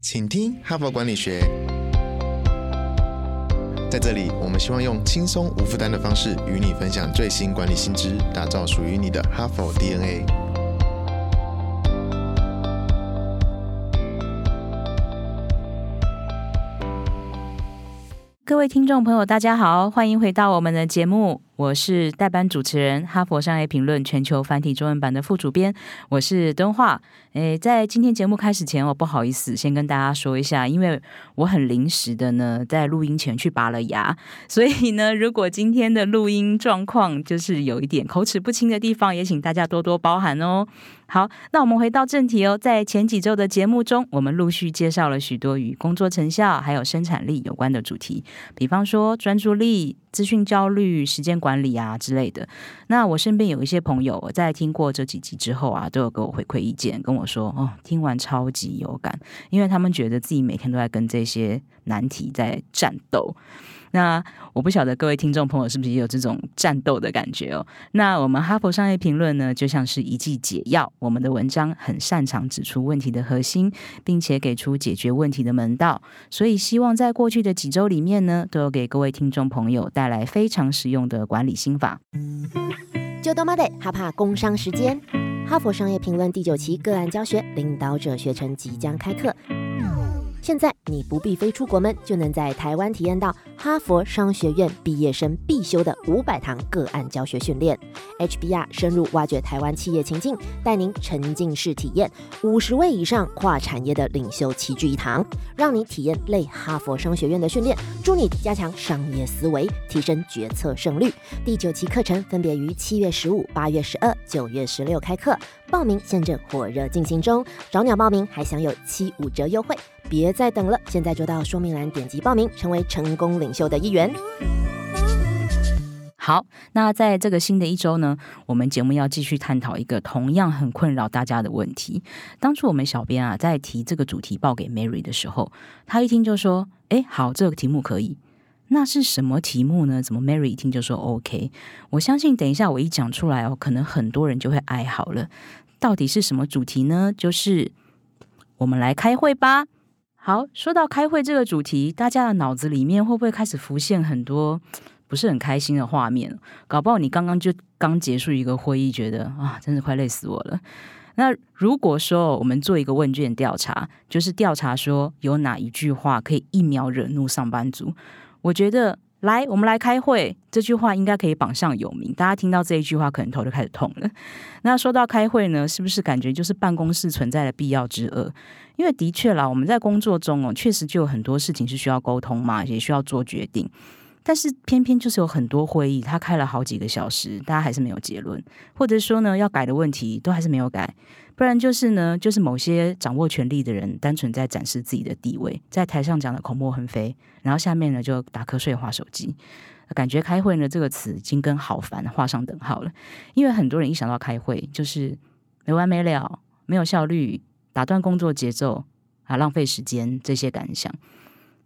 请听哈佛管理学。在这里，我们希望用轻松无负担的方式与你分享最新管理新知，打造属于你的哈佛 DNA。各位听众朋友，大家好，欢迎回到我们的节目。我是代班主持人，哈佛商业评论全球繁体中文版的副主编，我是敦化。诶，在今天节目开始前，我不好意思先跟大家说一下，因为我很临时的呢，在录音前去拔了牙，所以呢，如果今天的录音状况就是有一点口齿不清的地方，也请大家多多包涵哦。好，那我们回到正题哦。在前几周的节目中，我们陆续介绍了许多与工作成效还有生产力有关的主题，比方说专注力、资讯焦虑、时间管理啊之类的。那我身边有一些朋友在听过这几集之后啊，都有给我回馈意见，跟我说哦，听完超级有感，因为他们觉得自己每天都在跟这些难题在战斗。那我不晓得各位听众朋友是不是也有这种战斗的感觉哦？那我们哈佛商业评论呢，就像是一剂解药，我们的文章很擅长指出问题的核心，并且给出解决问题的门道。所以希望在过去的几周里面呢，都有给各位听众朋友带来非常实用的管理心法。就多妈得哈怕工商时间，哈佛商业评论第九期个案教学领导者学程即将开课。现在你不必飞出国门，就能在台湾体验到哈佛商学院毕业生必修的五百堂个案教学训练。HBR 深入挖掘台湾企业情境，带您沉浸式体验五十位以上跨产业的领袖齐聚一堂，让你体验类哈佛商学院的训练，助你加强商业思维，提升决策胜率。第九期课程分别于七月十五、八月十二、九月十六开课，报名现正火热进行中，找鸟报名还享有七五折优惠。别再等了，现在就到说明栏点击报名，成为成功领领袖的一员。好，那在这个新的一周呢，我们节目要继续探讨一个同样很困扰大家的问题。当初我们小编啊在提这个主题报给 Mary 的时候，他一听就说：“哎，好，这个题目可以。”那是什么题目呢？怎么 Mary 一听就说 OK？我相信等一下我一讲出来哦，可能很多人就会哀嚎了。到底是什么主题呢？就是我们来开会吧。好，说到开会这个主题，大家的脑子里面会不会开始浮现很多不是很开心的画面？搞不好你刚刚就刚结束一个会议，觉得啊，真是快累死我了。那如果说我们做一个问卷调查，就是调查说有哪一句话可以一秒惹怒上班族，我觉得。来，我们来开会。这句话应该可以榜上有名。大家听到这一句话，可能头就开始痛了。那说到开会呢，是不是感觉就是办公室存在的必要之恶？因为的确啦，我们在工作中哦，确实就有很多事情是需要沟通嘛，也需要做决定。但是偏偏就是有很多会议，他开了好几个小时，大家还是没有结论，或者说呢，要改的问题都还是没有改。不然就是呢，就是某些掌握权力的人，单纯在展示自己的地位，在台上讲的口沫横飞，然后下面呢就打瞌睡、划手机，感觉开会呢这个词已经跟好烦画上等号了。因为很多人一想到开会，就是没完没了、没有效率、打断工作节奏啊、浪费时间这些感想。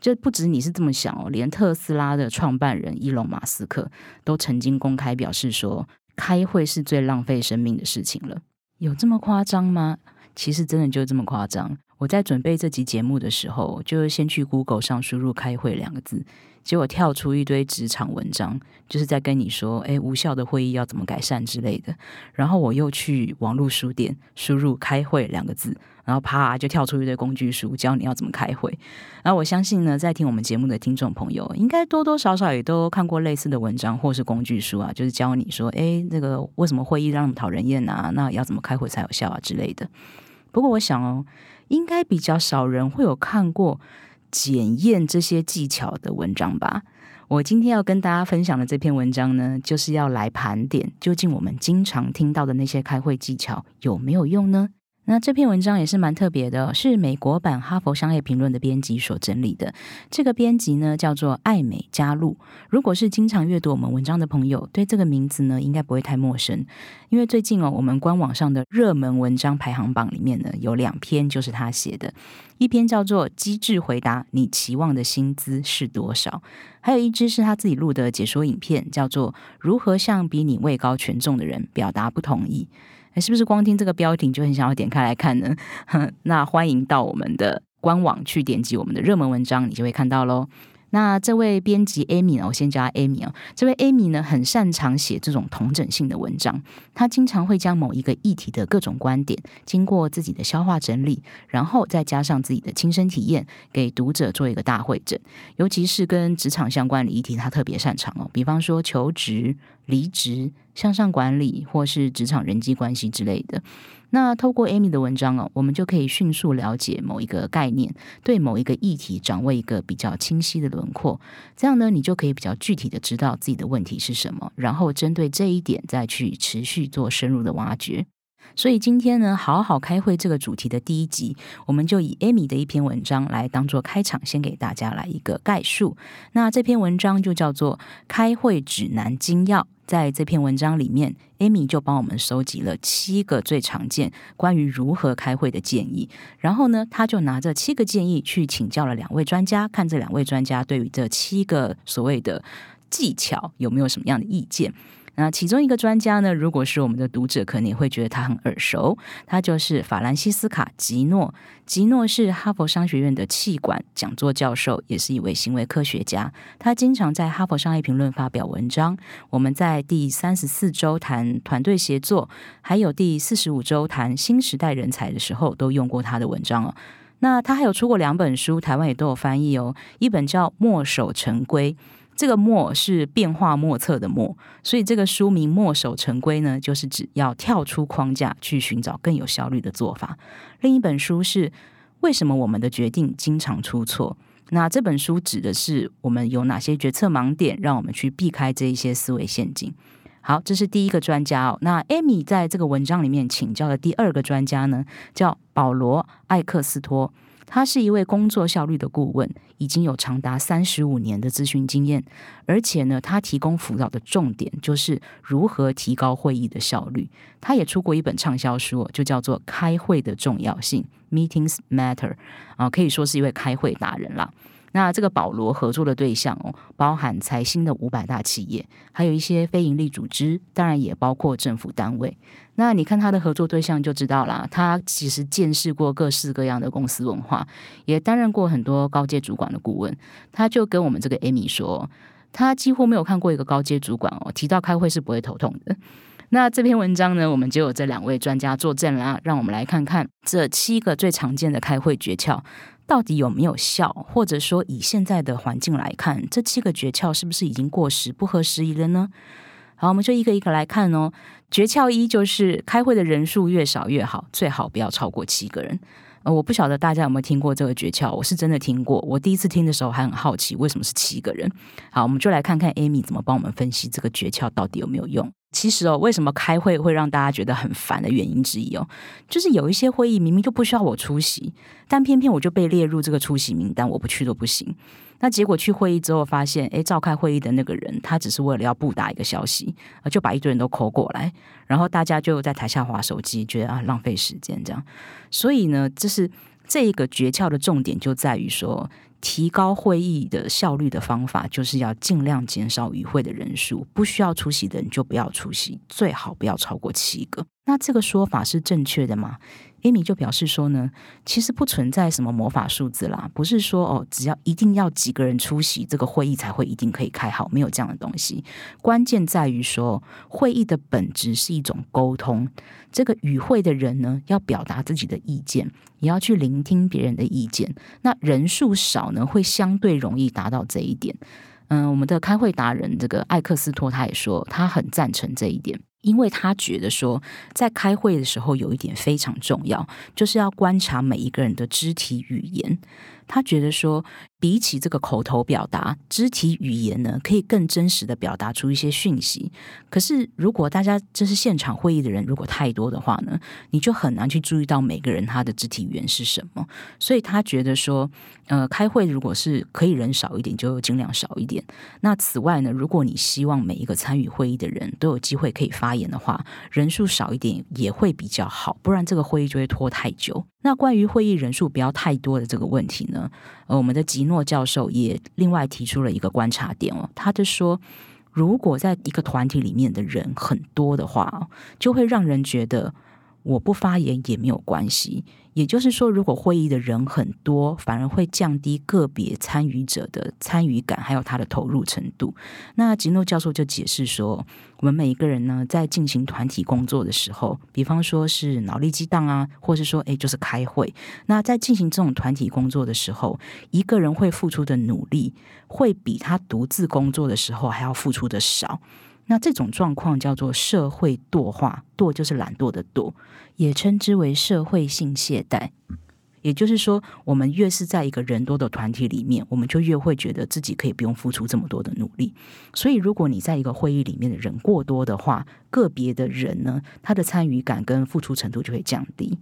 就不止你是这么想哦，连特斯拉的创办人伊隆马斯克都曾经公开表示说，开会是最浪费生命的事情了。有这么夸张吗？其实真的就这么夸张。我在准备这集节目的时候，就先去 Google 上输入“开会”两个字，结果跳出一堆职场文章，就是在跟你说，哎，无效的会议要怎么改善之类的。然后我又去网络书店输入“开会”两个字。然后啪就跳出一堆工具书，教你要怎么开会。然后我相信呢，在听我们节目的听众朋友，应该多多少少也都看过类似的文章或是工具书啊，就是教你说，哎，那个为什么会议让讨人厌啊？那要怎么开会才有效啊之类的。不过我想哦，应该比较少人会有看过检验这些技巧的文章吧。我今天要跟大家分享的这篇文章呢，就是要来盘点，究竟我们经常听到的那些开会技巧有没有用呢？那这篇文章也是蛮特别的，是美国版《哈佛商业评论》的编辑所整理的。这个编辑呢叫做艾美加路。如果是经常阅读我们文章的朋友，对这个名字呢应该不会太陌生，因为最近哦，我们官网上的热门文章排行榜里面呢有两篇就是他写的，一篇叫做《机智回答：你期望的薪资是多少》，还有一支是他自己录的解说影片，叫做《如何向比你位高权重的人表达不同意》。是不是光听这个标题就很想要点开来看呢？那欢迎到我们的官网去点击我们的热门文章，你就会看到喽。那这位编辑 Amy 呢？我先叫她 Amy 哦。这位 Amy 呢，很擅长写这种同整性的文章。她经常会将某一个议题的各种观点，经过自己的消化整理，然后再加上自己的亲身体验，给读者做一个大会诊。尤其是跟职场相关的议题，她特别擅长哦。比方说求职、离职、向上管理，或是职场人际关系之类的。那透过 Amy 的文章哦，我们就可以迅速了解某一个概念，对某一个议题掌握一个比较清晰的轮廓。这样呢，你就可以比较具体的知道自己的问题是什么，然后针对这一点再去持续做深入的挖掘。所以今天呢，好好开会这个主题的第一集，我们就以 Amy 的一篇文章来当做开场，先给大家来一个概述。那这篇文章就叫做《开会指南精要》。在这篇文章里面，Amy 就帮我们收集了七个最常见关于如何开会的建议。然后呢，他就拿这七个建议去请教了两位专家，看这两位专家对于这七个所谓的技巧有没有什么样的意见。那其中一个专家呢，如果是我们的读者，可能会觉得他很耳熟。他就是法兰西斯卡·吉诺。吉诺是哈佛商学院的气管讲座教授，也是一位行为科学家。他经常在《哈佛商业评论》发表文章。我们在第三十四周谈团队协作，还有第四十五周谈新时代人才的时候，都用过他的文章哦。那他还有出过两本书，台湾也都有翻译哦。一本叫《墨守成规》。这个“墨”是变化莫测的“墨”，所以这个书名“墨守成规”呢，就是指要跳出框架去寻找更有效率的做法。另一本书是《为什么我们的决定经常出错》，那这本书指的是我们有哪些决策盲点，让我们去避开这一些思维陷阱。好，这是第一个专家哦。那艾米在这个文章里面请教的第二个专家呢，叫保罗·艾克斯托。他是一位工作效率的顾问，已经有长达三十五年的咨询经验，而且呢，他提供辅导的重点就是如何提高会议的效率。他也出过一本畅销书，就叫做《开会的重要性》（Meetings Matter），啊，可以说是一位开会达人啦。那这个保罗合作的对象哦，包含财新的五百大企业，还有一些非营利组织，当然也包括政府单位。那你看他的合作对象就知道啦，他其实见识过各式各样的公司文化，也担任过很多高阶主管的顾问。他就跟我们这个 Amy 说，他几乎没有看过一个高阶主管哦，提到开会是不会头痛的。那这篇文章呢，我们就有这两位专家作证啦，让我们来看看这七个最常见的开会诀窍。到底有没有效？或者说，以现在的环境来看，这七个诀窍是不是已经过时、不合时宜了呢？好，我们就一个一个来看哦。诀窍一就是开会的人数越少越好，最好不要超过七个人。呃，我不晓得大家有没有听过这个诀窍，我是真的听过。我第一次听的时候还很好奇，为什么是七个人？好，我们就来看看 Amy 怎么帮我们分析这个诀窍到底有没有用。其实哦，为什么开会会让大家觉得很烦的原因之一哦，就是有一些会议明明就不需要我出席，但偏偏我就被列入这个出席名单，我不去都不行。那结果去会议之后发现，诶，召开会议的那个人他只是为了要布达一个消息，就把一堆人都抠过来，然后大家就在台下划手机，觉得啊浪费时间这样。所以呢，这是这一个诀窍的重点就在于说。提高会议的效率的方法，就是要尽量减少与会的人数，不需要出席的人就不要出席，最好不要超过七个。那这个说法是正确的吗？艾米就表示说呢，其实不存在什么魔法数字啦，不是说哦，只要一定要几个人出席，这个会议才会一定可以开好，没有这样的东西。关键在于说，会议的本质是一种沟通，这个与会的人呢，要表达自己的意见，也要去聆听别人的意见。那人数少呢，会相对容易达到这一点。嗯，我们的开会达人这个艾克斯托他也说，他很赞成这一点。因为他觉得说，在开会的时候有一点非常重要，就是要观察每一个人的肢体语言。他觉得说。比起这个口头表达，肢体语言呢，可以更真实的表达出一些讯息。可是，如果大家这是现场会议的人，如果太多的话呢，你就很难去注意到每个人他的肢体语言是什么。所以他觉得说，呃，开会如果是可以人少一点，就尽量少一点。那此外呢，如果你希望每一个参与会议的人都有机会可以发言的话，人数少一点也会比较好，不然这个会议就会拖太久。那关于会议人数不要太多的这个问题呢，呃，我们的吉诺教授也另外提出了一个观察点哦，他就说，如果在一个团体里面的人很多的话，就会让人觉得我不发言也没有关系。也就是说，如果会议的人很多，反而会降低个别参与者的参与感，还有他的投入程度。那吉诺教授就解释说，我们每一个人呢，在进行团体工作的时候，比方说是脑力激荡啊，或是说诶，就是开会。那在进行这种团体工作的时候，一个人会付出的努力，会比他独自工作的时候还要付出的少。那这种状况叫做社会惰化，惰就是懒惰的惰，也称之为社会性懈怠。也就是说，我们越是在一个人多的团体里面，我们就越会觉得自己可以不用付出这么多的努力。所以，如果你在一个会议里面的人过多的话，个别的人呢，他的参与感跟付出程度就会降低。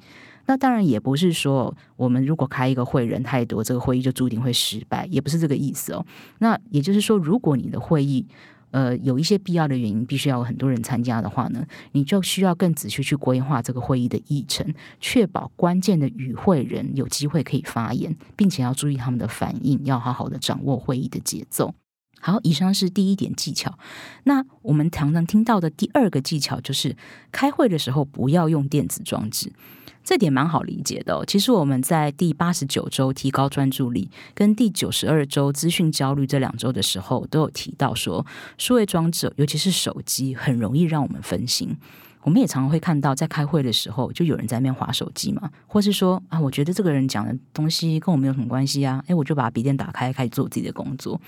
那当然也不是说，我们如果开一个会人太多，这个会议就注定会失败，也不是这个意思哦。那也就是说，如果你的会议，呃，有一些必要的原因，必须要有很多人参加的话呢，你就需要更仔细去规划这个会议的议程，确保关键的与会人有机会可以发言，并且要注意他们的反应，要好好的掌握会议的节奏。好，以上是第一点技巧。那我们常常听到的第二个技巧就是，开会的时候不要用电子装置。这点蛮好理解的。其实我们在第八十九周提高专注力，跟第九十二周资讯焦虑这两周的时候，都有提到说，数位装置，尤其是手机，很容易让我们分心。我们也常常会看到，在开会的时候，就有人在那边划手机嘛，或是说啊，我觉得这个人讲的东西跟我没有什么关系啊，诶，我就把笔电打开，开始做自己的工作。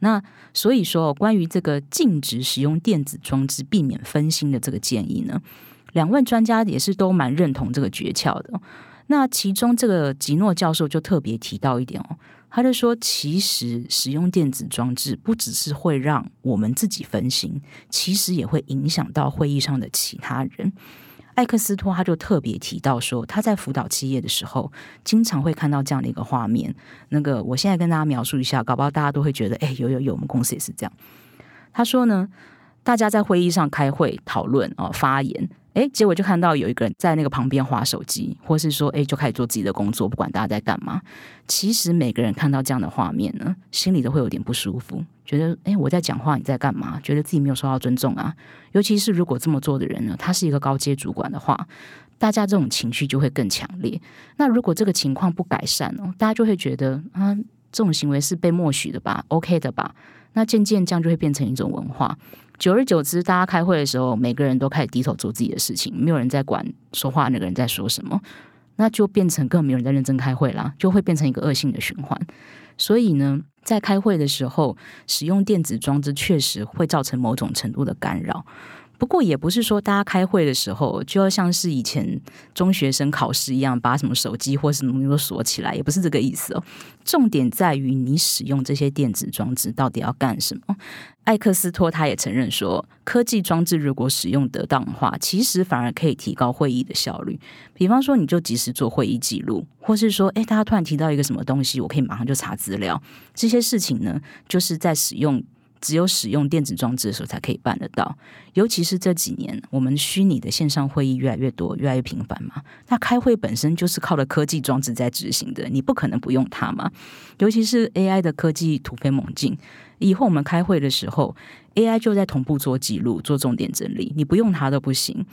那所以说，关于这个禁止使用电子装置，避免分心的这个建议呢？两位专家也是都蛮认同这个诀窍的。那其中这个吉诺教授就特别提到一点哦，他就说，其实使用电子装置不只是会让我们自己分心，其实也会影响到会议上的其他人。艾克斯托他就特别提到说，他在辅导企业的时候，经常会看到这样的一个画面。那个我现在跟大家描述一下，搞不好大家都会觉得，哎，有有有，我们公司也是这样。他说呢，大家在会议上开会讨论哦，发言。哎，结果就看到有一个人在那个旁边划手机，或是说，哎，就开始做自己的工作，不管大家在干嘛。其实每个人看到这样的画面呢，心里都会有点不舒服，觉得，哎，我在讲话，你在干嘛？觉得自己没有受到尊重啊。尤其是如果这么做的人呢，他是一个高阶主管的话，大家这种情绪就会更强烈。那如果这个情况不改善哦，大家就会觉得，啊，这种行为是被默许的吧？OK 的吧？那渐渐这样就会变成一种文化。久而久之，大家开会的时候，每个人都开始低头做自己的事情，没有人在管说话那个人在说什么，那就变成更没有人在认真开会啦，就会变成一个恶性的循环。所以呢，在开会的时候，使用电子装置确实会造成某种程度的干扰。不过也不是说大家开会的时候就要像是以前中学生考试一样，把什么手机或什么东西都锁起来，也不是这个意思哦。重点在于你使用这些电子装置到底要干什么。艾克斯托他也承认说，科技装置如果使用得当的话，其实反而可以提高会议的效率。比方说，你就及时做会议记录，或是说，诶，大家突然提到一个什么东西，我可以马上就查资料。这些事情呢，就是在使用。只有使用电子装置的时候才可以办得到，尤其是这几年，我们虚拟的线上会议越来越多，越来越频繁嘛。那开会本身就是靠了科技装置在执行的，你不可能不用它嘛。尤其是 AI 的科技突飞猛进，以后我们开会的时候，AI 就在同步做记录、做重点整理，你不用它都不行。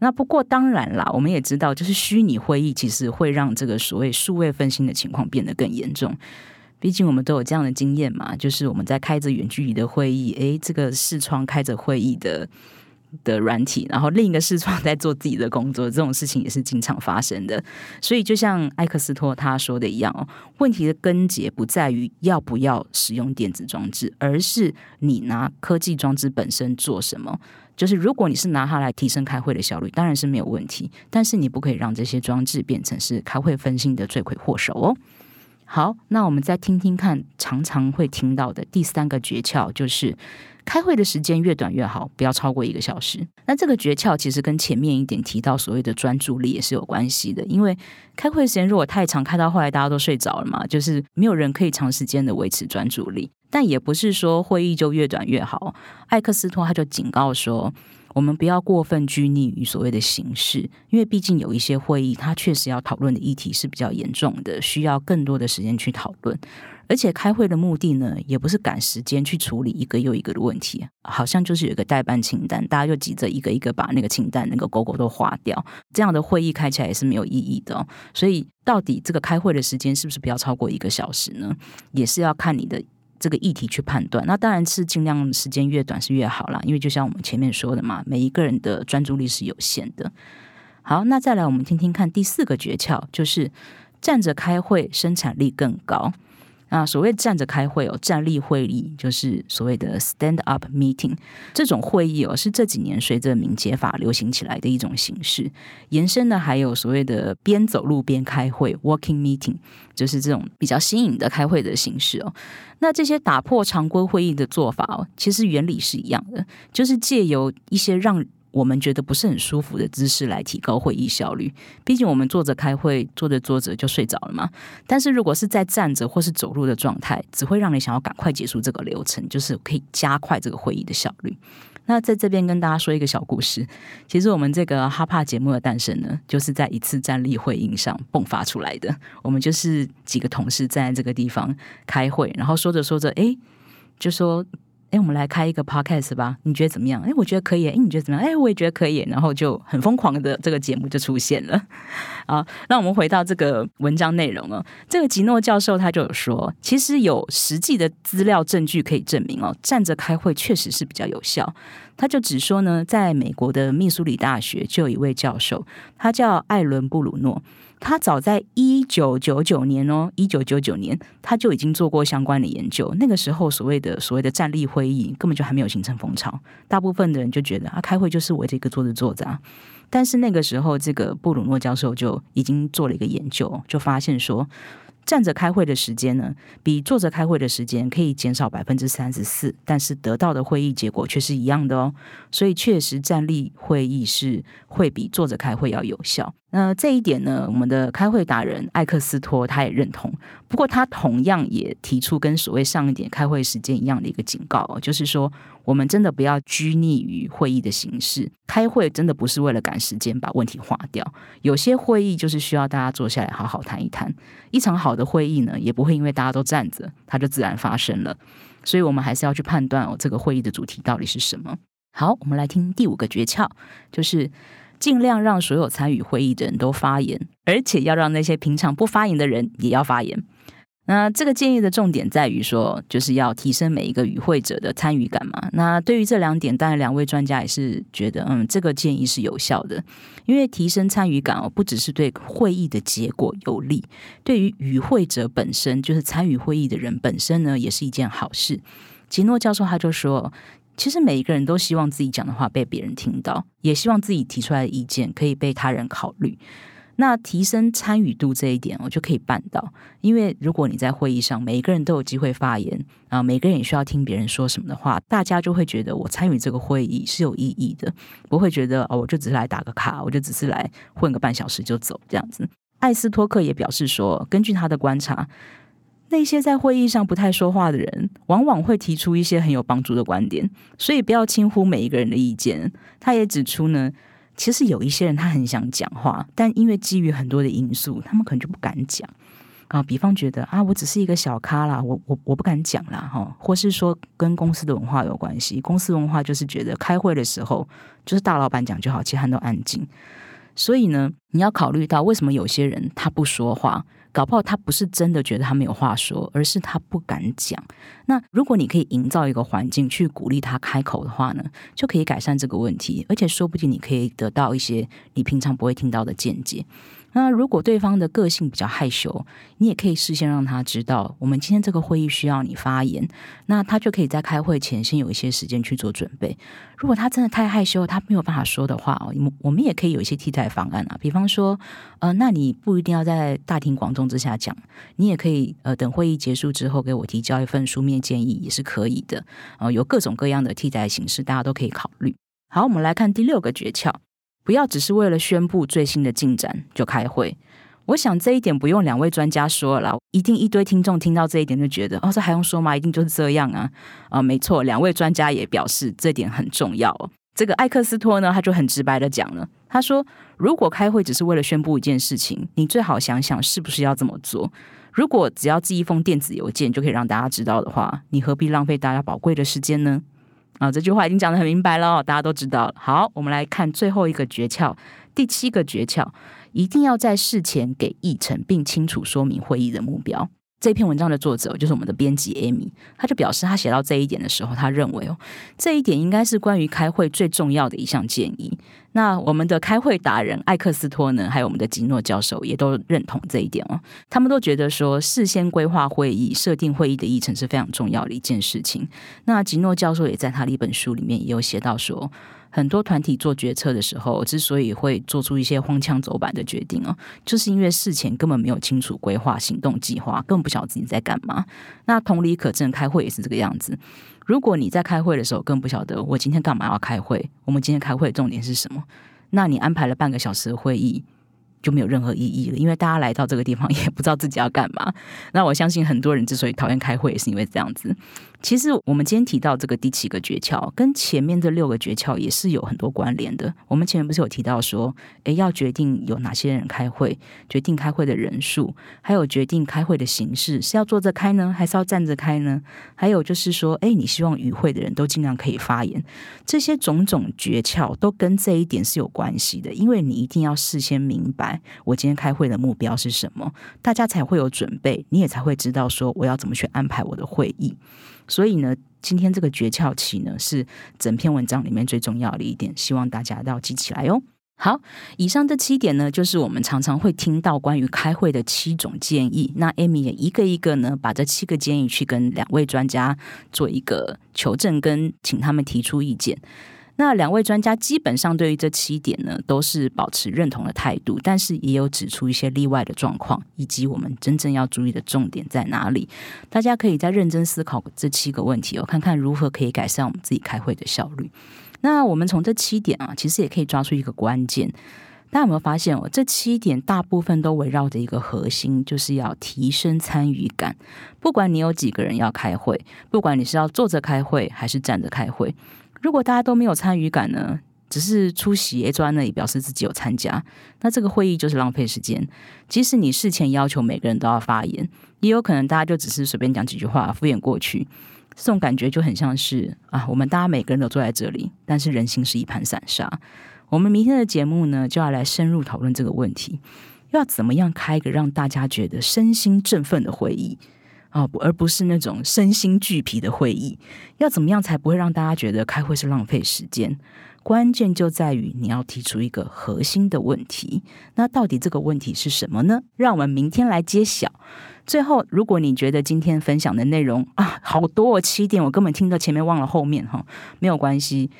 那不过当然啦，我们也知道，就是虚拟会议其实会让这个所谓数位分心的情况变得更严重。毕竟我们都有这样的经验嘛，就是我们在开着远距离的会议，诶，这个视窗开着会议的的软体，然后另一个视窗 在做自己的工作，这种事情也是经常发生的。所以就像艾克斯托他说的一样哦，问题的根结不在于要不要使用电子装置，而是你拿科技装置本身做什么。就是如果你是拿它来提升开会的效率，当然是没有问题，但是你不可以让这些装置变成是开会分心的罪魁祸首哦。好，那我们再听听看，常常会听到的第三个诀窍就是，开会的时间越短越好，不要超过一个小时。那这个诀窍其实跟前面一点提到所谓的专注力也是有关系的，因为开会时间如果太长，开到后来大家都睡着了嘛，就是没有人可以长时间的维持专注力。但也不是说会议就越短越好。艾克斯托他就警告说。我们不要过分拘泥于所谓的形式，因为毕竟有一些会议，它确实要讨论的议题是比较严重的，需要更多的时间去讨论。而且开会的目的呢，也不是赶时间去处理一个又一个的问题，好像就是有一个代办清单，大家就急着一个一个把那个清单那个勾勾都划掉，这样的会议开起来也是没有意义的。所以，到底这个开会的时间是不是不要超过一个小时呢？也是要看你的这个议题去判断。那当然是尽量时间越短是越好啦，因为就像我们前面说的嘛，每一个人的专注力是有限的。好，那再来我们听听看第四个诀窍，就是站着开会生产力更高。那所谓站着开会哦，站立会议就是所谓的 stand up meeting。这种会议哦，是这几年随着敏捷法流行起来的一种形式。延伸的还有所谓的边走路边开会 walking meeting，就是这种比较新颖的开会的形式哦。那这些打破常规会议的做法哦，其实原理是一样的，就是借由一些让我们觉得不是很舒服的姿势来提高会议效率。毕竟我们坐着开会，坐着坐着就睡着了嘛。但是如果是在站着或是走路的状态，只会让你想要赶快结束这个流程，就是可以加快这个会议的效率。那在这边跟大家说一个小故事，其实我们这个哈帕节目的诞生呢，就是在一次站立会议上迸发出来的。我们就是几个同事站在这个地方开会，然后说着说着，哎，就说。哎，我们来开一个 podcast 吧？你觉得怎么样？哎，我觉得可以。哎，你觉得怎么样？哎，我也觉得可以。然后就很疯狂的这个节目就出现了。啊，那我们回到这个文章内容哦。这个吉诺教授他就有说，其实有实际的资料证据可以证明哦，站着开会确实是比较有效。他就只说呢，在美国的密苏里大学就有一位教授，他叫艾伦布鲁诺。他早在一九九九年哦，一九九九年他就已经做过相关的研究。那个时候，所谓的所谓的站立会议根本就还没有形成风潮，大部分的人就觉得啊，开会就是围着一个桌子坐着啊。但是那个时候，这个布鲁诺教授就已经做了一个研究，就发现说。站着开会的时间呢，比坐着开会的时间可以减少百分之三十四，但是得到的会议结果却是一样的哦。所以确实站立会议是会比坐着开会要有效。那这一点呢，我们的开会达人艾克斯托他也认同。不过他同样也提出跟所谓上一点开会时间一样的一个警告，就是说。我们真的不要拘泥于会议的形式，开会真的不是为了赶时间把问题划掉。有些会议就是需要大家坐下来好好谈一谈。一场好的会议呢，也不会因为大家都站着，它就自然发生了。所以我们还是要去判断哦，这个会议的主题到底是什么。好，我们来听第五个诀窍，就是尽量让所有参与会议的人都发言，而且要让那些平常不发言的人也要发言。那这个建议的重点在于说，就是要提升每一个与会者的参与感嘛。那对于这两点，当然两位专家也是觉得，嗯，这个建议是有效的，因为提升参与感哦，不只是对会议的结果有利，对于与会者本身，就是参与会议的人本身呢，也是一件好事。吉诺教授他就说，其实每一个人都希望自己讲的话被别人听到，也希望自己提出来的意见可以被他人考虑。那提升参与度这一点，我就可以办到。因为如果你在会议上，每一个人都有机会发言，啊，每个人也需要听别人说什么的话，大家就会觉得我参与这个会议是有意义的，不会觉得哦，我就只是来打个卡，我就只是来混个半小时就走这样子。艾斯托克也表示说，根据他的观察，那些在会议上不太说话的人，往往会提出一些很有帮助的观点，所以不要轻忽每一个人的意见。他也指出呢。其实有一些人他很想讲话，但因为基于很多的因素，他们可能就不敢讲啊。比方觉得啊，我只是一个小咖啦，我我我不敢讲啦，哈。或是说跟公司的文化有关系，公司文化就是觉得开会的时候就是大老板讲就好，其他人都安静。所以呢，你要考虑到为什么有些人他不说话。搞不好他不是真的觉得他没有话说，而是他不敢讲。那如果你可以营造一个环境去鼓励他开口的话呢，就可以改善这个问题，而且说不定你可以得到一些你平常不会听到的见解。那如果对方的个性比较害羞，你也可以事先让他知道，我们今天这个会议需要你发言，那他就可以在开会前先有一些时间去做准备。如果他真的太害羞，他没有办法说的话哦，我们我们也可以有一些替代方案啊，比方说，呃，那你不一定要在大庭广众之下讲，你也可以呃等会议结束之后给我提交一份书面建议也是可以的。呃，有各种各样的替代形式，大家都可以考虑。好，我们来看第六个诀窍。不要只是为了宣布最新的进展就开会，我想这一点不用两位专家说了，一定一堆听众听到这一点就觉得，哦，这还用说吗？一定就是这样啊！啊，没错，两位专家也表示这点很重要。这个艾克斯托呢，他就很直白的讲了，他说：“如果开会只是为了宣布一件事情，你最好想想是不是要这么做。如果只要寄一封电子邮件就可以让大家知道的话，你何必浪费大家宝贵的时间呢？”啊，这句话已经讲得很明白了，大家都知道了。好，我们来看最后一个诀窍，第七个诀窍，一定要在事前给议程，并清楚说明会议的目标。这篇文章的作者就是我们的编辑 Amy，他就表示，他写到这一点的时候，他认为哦，这一点应该是关于开会最重要的一项建议。那我们的开会达人艾克斯托呢，还有我们的吉诺教授也都认同这一点哦。他们都觉得说，事先规划会议、设定会议的议程是非常重要的一件事情。那吉诺教授也在他的一本书里面也有写到说。很多团体做决策的时候，之所以会做出一些荒腔走板的决定哦，就是因为事前根本没有清楚规划行动计划，更不晓得自己在干嘛。那同理可证，开会也是这个样子。如果你在开会的时候，更不晓得我今天干嘛要开会，我们今天开会的重点是什么，那你安排了半个小时的会议。就没有任何意义了，因为大家来到这个地方也不知道自己要干嘛。那我相信很多人之所以讨厌开会，也是因为这样子。其实我们今天提到这个第七个诀窍，跟前面这六个诀窍也是有很多关联的。我们前面不是有提到说，诶，要决定有哪些人开会，决定开会的人数，还有决定开会的形式，是要坐着开呢，还是要站着开呢？还有就是说，诶，你希望与会的人都尽量可以发言，这些种种诀窍都跟这一点是有关系的，因为你一定要事先明白。我今天开会的目标是什么？大家才会有准备，你也才会知道说我要怎么去安排我的会议。所以呢，今天这个诀窍期呢，是整篇文章里面最重要的一点，希望大家都要记起来哦。好，以上这七点呢，就是我们常常会听到关于开会的七种建议。那 Amy 也一个一个呢，把这七个建议去跟两位专家做一个求证，跟请他们提出意见。那两位专家基本上对于这七点呢，都是保持认同的态度，但是也有指出一些例外的状况，以及我们真正要注意的重点在哪里。大家可以再认真思考这七个问题哦，看看如何可以改善我们自己开会的效率。那我们从这七点啊，其实也可以抓出一个关键。大家有没有发现哦？这七点大部分都围绕着一个核心，就是要提升参与感。不管你有几个人要开会，不管你是要坐着开会还是站着开会。如果大家都没有参与感呢，只是出席坐在那里表示自己有参加，那这个会议就是浪费时间。即使你事前要求每个人都要发言，也有可能大家就只是随便讲几句话敷衍过去。这种感觉就很像是啊，我们大家每个人都坐在这里，但是人心是一盘散沙。我们明天的节目呢，就要来深入讨论这个问题，要怎么样开一个让大家觉得身心振奋的会议。哦，而不是那种身心俱疲的会议。要怎么样才不会让大家觉得开会是浪费时间？关键就在于你要提出一个核心的问题。那到底这个问题是什么呢？让我们明天来揭晓。最后，如果你觉得今天分享的内容啊，好多哦，七点我根本听到前面忘了后面哈，没有关系。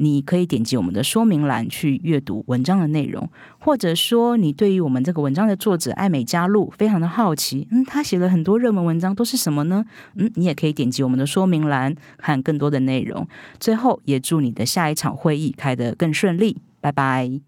你可以点击我们的说明栏去阅读文章的内容，或者说你对于我们这个文章的作者艾美加露非常的好奇，嗯，他写了很多热门文章，都是什么呢？嗯，你也可以点击我们的说明栏看更多的内容。最后，也祝你的下一场会议开得更顺利，拜拜。